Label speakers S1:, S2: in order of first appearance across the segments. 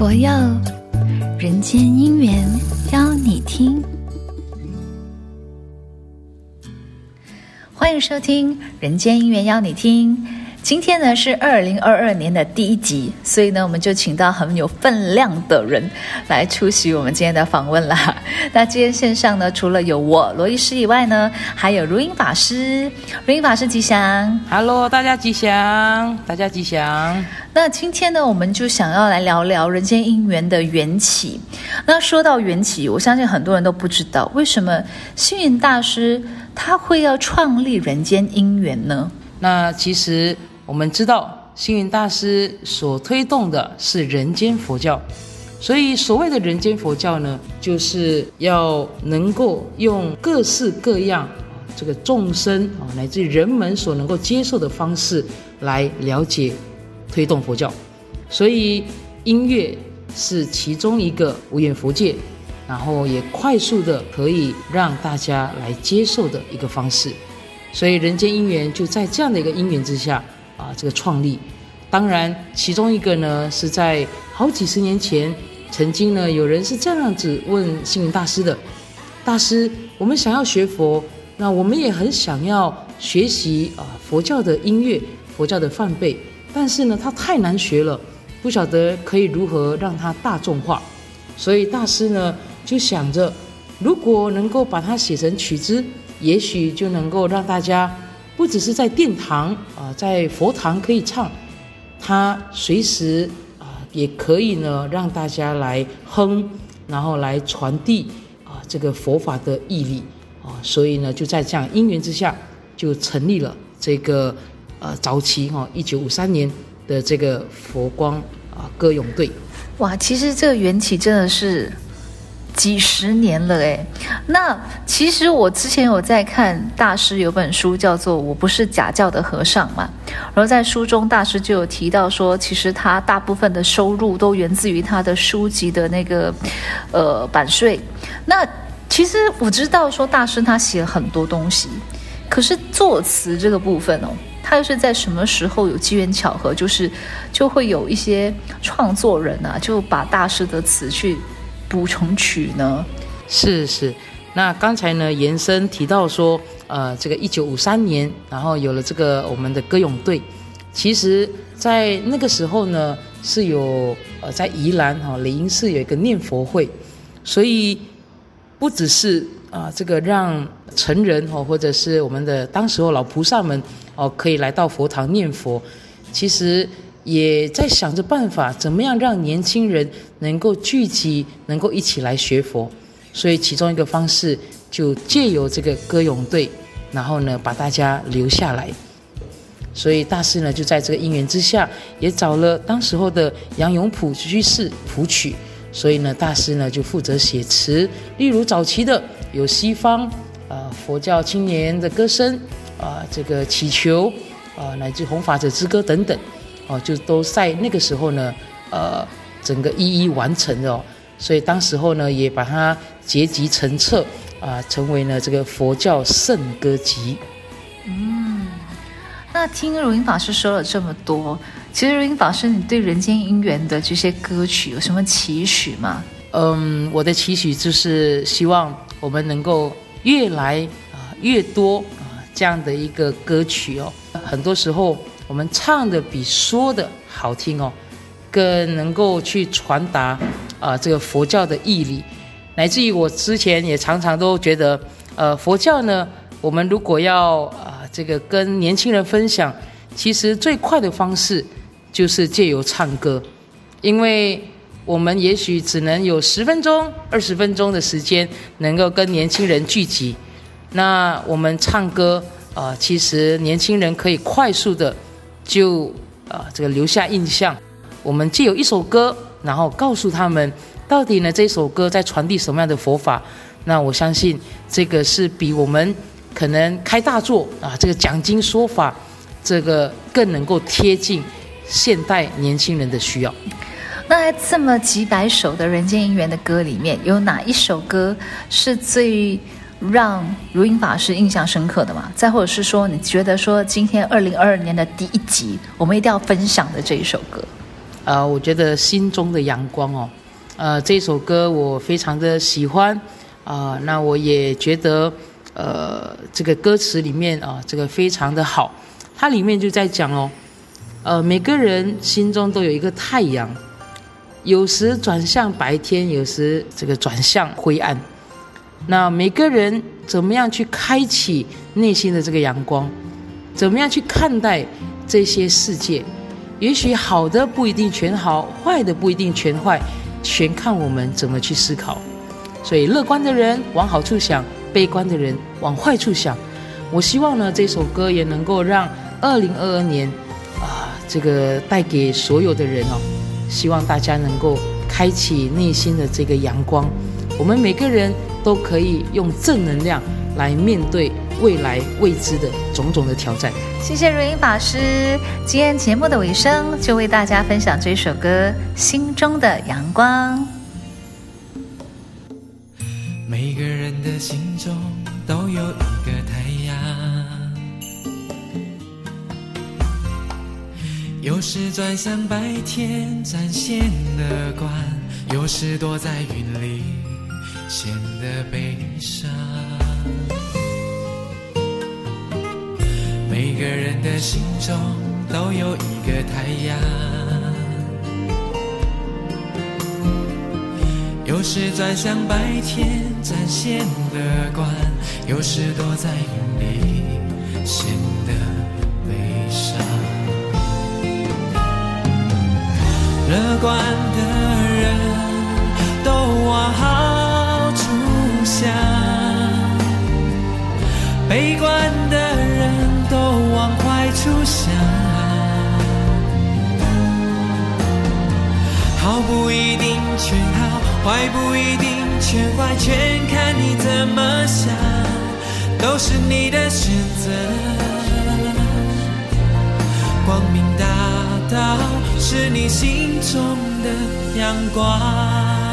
S1: 佛佑人间姻缘，邀你听。欢迎收听《人间姻缘》，邀你听。今天呢是二零二二年的第一集，所以呢我们就请到很有分量的人来出席我们今天的访问啦。那今天线上呢，除了有我罗医师以外呢，还有如音法师。如音法师吉祥
S2: ，Hello，大家吉祥，大家吉祥。
S1: 那今天呢，我们就想要来聊聊人间姻缘的缘起。那说到缘起，我相信很多人都不知道，为什么星云大师他会要创立人间姻缘呢？
S2: 那其实。我们知道，星云大师所推动的是人间佛教，所以所谓的人间佛教呢，就是要能够用各式各样这个众生啊，乃至人们所能够接受的方式来了解、推动佛教。所以音乐是其中一个无眼佛界，然后也快速的可以让大家来接受的一个方式。所以人间姻缘就在这样的一个因缘之下。啊，这个创立，当然其中一个呢，是在好几十年前，曾经呢有人是这样子问星云大师的：大师，我们想要学佛，那我们也很想要学习啊佛教的音乐、佛教的梵呗，但是呢，它太难学了，不晓得可以如何让它大众化。所以大师呢就想着，如果能够把它写成曲子，也许就能够让大家。不只是在殿堂啊，在佛堂可以唱，他随时啊也可以呢让大家来哼，然后来传递啊这个佛法的义理啊，所以呢就在这样因缘之下，就成立了这个呃早期哈一九五三年的这个佛光啊歌咏队。
S1: 哇，其实这个缘起真的是。几十年了诶，那其实我之前有在看大师有本书叫做《我不是假教的和尚》嘛，然后在书中大师就有提到说，其实他大部分的收入都源自于他的书籍的那个呃版税。那其实我知道说大师他写了很多东西，可是作词这个部分哦，他又是在什么时候有机缘巧合，就是就会有一些创作人啊，就把大师的词去。补充曲呢？
S2: 是是，那刚才呢延伸提到说，呃，这个一九五三年，然后有了这个我们的歌咏队。其实，在那个时候呢，是有呃在宜兰哈雷音寺有一个念佛会，所以不只是啊、呃、这个让成人哦，或者是我们的当时候老菩萨们哦可以来到佛堂念佛，其实。也在想着办法，怎么样让年轻人能够聚集，能够一起来学佛。所以其中一个方式，就借由这个歌咏队，然后呢，把大家留下来。所以大师呢，就在这个因缘之下，也找了当时候的杨永普居士谱曲。所以呢，大师呢就负责写词。例如早期的有西方啊、呃、佛教青年的歌声啊、这个祈求啊、乃至弘法者之歌等等。哦，就都在那个时候呢，呃，整个一一完成哦，所以当时候呢，也把它结集成册啊、呃，成为了这个佛教圣歌集。
S1: 嗯，那听如音法师说了这么多，其实如音法师，你对人间姻缘的这些歌曲有什么期许吗？
S2: 嗯，我的期许就是希望我们能够越来啊、呃、越多啊、呃、这样的一个歌曲哦，很多时候。我们唱的比说的好听哦，更能够去传达啊、这个佛教的义理，乃至于我之前也常常都觉得，呃，佛教呢，我们如果要啊、这个跟年轻人分享，其实最快的方式就是借由唱歌，因为我们也许只能有十分钟、二十分钟的时间能够跟年轻人聚集，那我们唱歌啊、其实年轻人可以快速的。就啊、这个留下印象。我们借有一首歌，然后告诉他们，到底呢这首歌在传递什么样的佛法？那我相信这个是比我们可能开大座啊，这个讲经说法，这个更能够贴近现代年轻人的需要。
S1: 那这么几百首的人间姻缘的歌里面，有哪一首歌是最？让如音法师印象深刻的嘛，再或者是说，你觉得说今天二零二二年的第一集，我们一定要分享的这一首歌，
S2: 呃，我觉得心中的阳光哦，呃，这首歌我非常的喜欢啊、呃，那我也觉得呃，这个歌词里面啊、这个非常的好，它里面就在讲哦，呃，每个人心中都有一个太阳，有时转向白天，有时这个转向灰暗，那每个人怎么样去开启内心的这个阳光，怎么样去看待这些世界？也许好的不一定全好，坏的不一定全坏，全看我们怎么去思考。所以，乐观的人往好处想，悲观的人往坏处想。我希望呢，这首歌也能够让二零二二年啊，这个带给所有的人哦，希望大家能够开启内心的这个阳光。我们每个人都可以用正能量来面对未来未知的种种的挑战。
S1: 谢谢如音法师。今天节目的尾声，就为大家分享这首歌《心中的阳光》。
S3: 每个人的心中都有一个太阳，有时转向白天展现的光，有时躲在云里显得悲伤。每个人的心中都有一个太阳，有时转向白天展现乐观，有时躲在云里显得悲伤。乐观的人都往不一定全好，坏不一定全坏，全看你怎么想，都是你的选择。光明大道是你心中的阳光。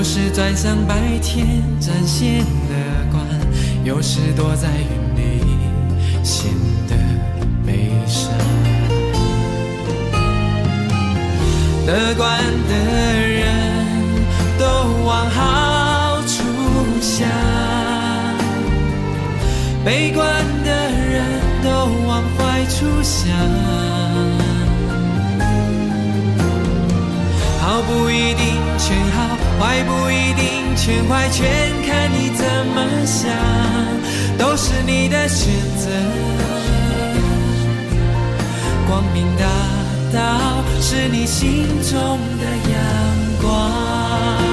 S3: 有时转向白天展现乐观，有时躲在云里显得悲伤。乐观的人都往好处想，悲观的人都往坏处想。坏不一定全坏，全看你怎么想，都是你的选择。光明大道是你心中的阳光。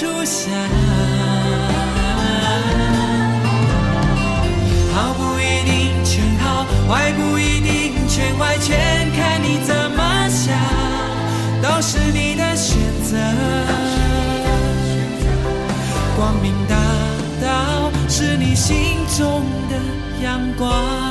S3: 往坏处想。好不一定全好，坏不一定全坏，全看你怎么想，都是你的选择。光明大道是你心中的阳光。